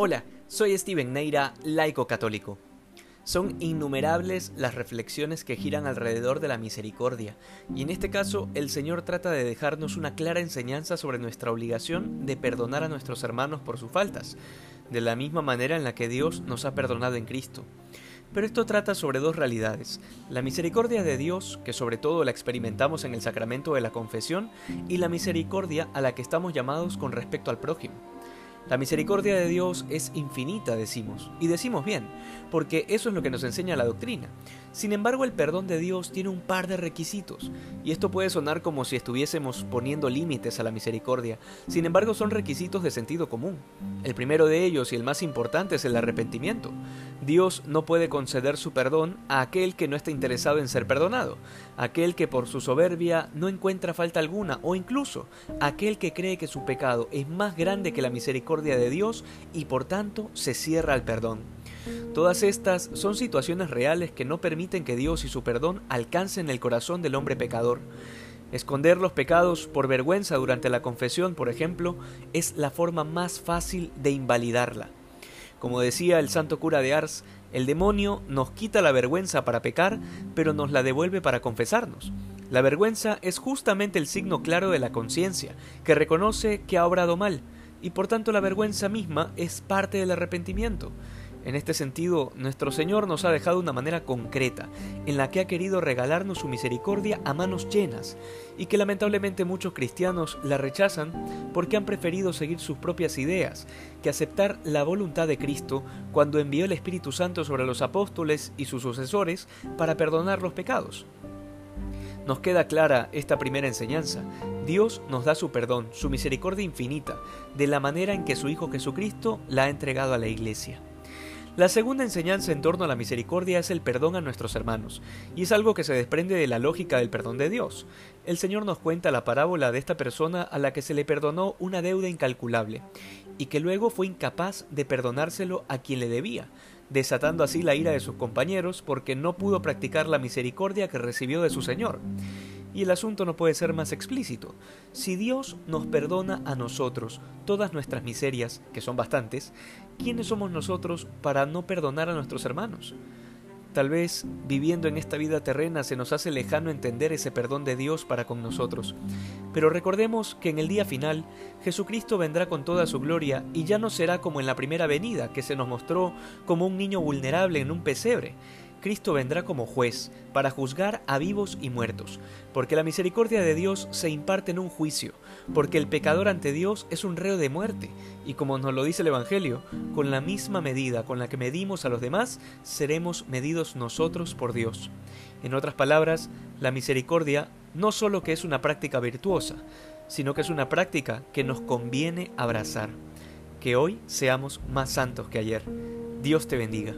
Hola, soy Steven Neira, laico católico. Son innumerables las reflexiones que giran alrededor de la misericordia, y en este caso el Señor trata de dejarnos una clara enseñanza sobre nuestra obligación de perdonar a nuestros hermanos por sus faltas, de la misma manera en la que Dios nos ha perdonado en Cristo. Pero esto trata sobre dos realidades, la misericordia de Dios, que sobre todo la experimentamos en el sacramento de la confesión, y la misericordia a la que estamos llamados con respecto al prójimo. La misericordia de Dios es infinita, decimos, y decimos bien, porque eso es lo que nos enseña la doctrina. Sin embargo, el perdón de Dios tiene un par de requisitos, y esto puede sonar como si estuviésemos poniendo límites a la misericordia, sin embargo son requisitos de sentido común. El primero de ellos y el más importante es el arrepentimiento. Dios no puede conceder su perdón a aquel que no está interesado en ser perdonado, aquel que por su soberbia no encuentra falta alguna, o incluso aquel que cree que su pecado es más grande que la misericordia de Dios y por tanto se cierra al perdón. Todas estas son situaciones reales que no permiten que Dios y su perdón alcancen el corazón del hombre pecador. Esconder los pecados por vergüenza durante la confesión, por ejemplo, es la forma más fácil de invalidarla. Como decía el santo cura de Ars, el demonio nos quita la vergüenza para pecar, pero nos la devuelve para confesarnos. La vergüenza es justamente el signo claro de la conciencia, que reconoce que ha obrado mal, y por tanto la vergüenza misma es parte del arrepentimiento. En este sentido, nuestro Señor nos ha dejado una manera concreta, en la que ha querido regalarnos su misericordia a manos llenas, y que lamentablemente muchos cristianos la rechazan porque han preferido seguir sus propias ideas, que aceptar la voluntad de Cristo cuando envió el Espíritu Santo sobre los apóstoles y sus sucesores para perdonar los pecados. Nos queda clara esta primera enseñanza. Dios nos da su perdón, su misericordia infinita, de la manera en que su Hijo Jesucristo la ha entregado a la Iglesia. La segunda enseñanza en torno a la misericordia es el perdón a nuestros hermanos, y es algo que se desprende de la lógica del perdón de Dios. El Señor nos cuenta la parábola de esta persona a la que se le perdonó una deuda incalculable, y que luego fue incapaz de perdonárselo a quien le debía, desatando así la ira de sus compañeros porque no pudo practicar la misericordia que recibió de su Señor. Y el asunto no puede ser más explícito. Si Dios nos perdona a nosotros todas nuestras miserias, que son bastantes, ¿quiénes somos nosotros para no perdonar a nuestros hermanos? Tal vez viviendo en esta vida terrena se nos hace lejano entender ese perdón de Dios para con nosotros. Pero recordemos que en el día final Jesucristo vendrá con toda su gloria y ya no será como en la primera venida, que se nos mostró como un niño vulnerable en un pesebre. Cristo vendrá como juez para juzgar a vivos y muertos, porque la misericordia de Dios se imparte en un juicio, porque el pecador ante Dios es un reo de muerte, y como nos lo dice el Evangelio, con la misma medida con la que medimos a los demás, seremos medidos nosotros por Dios. En otras palabras, la misericordia no solo que es una práctica virtuosa, sino que es una práctica que nos conviene abrazar. Que hoy seamos más santos que ayer. Dios te bendiga.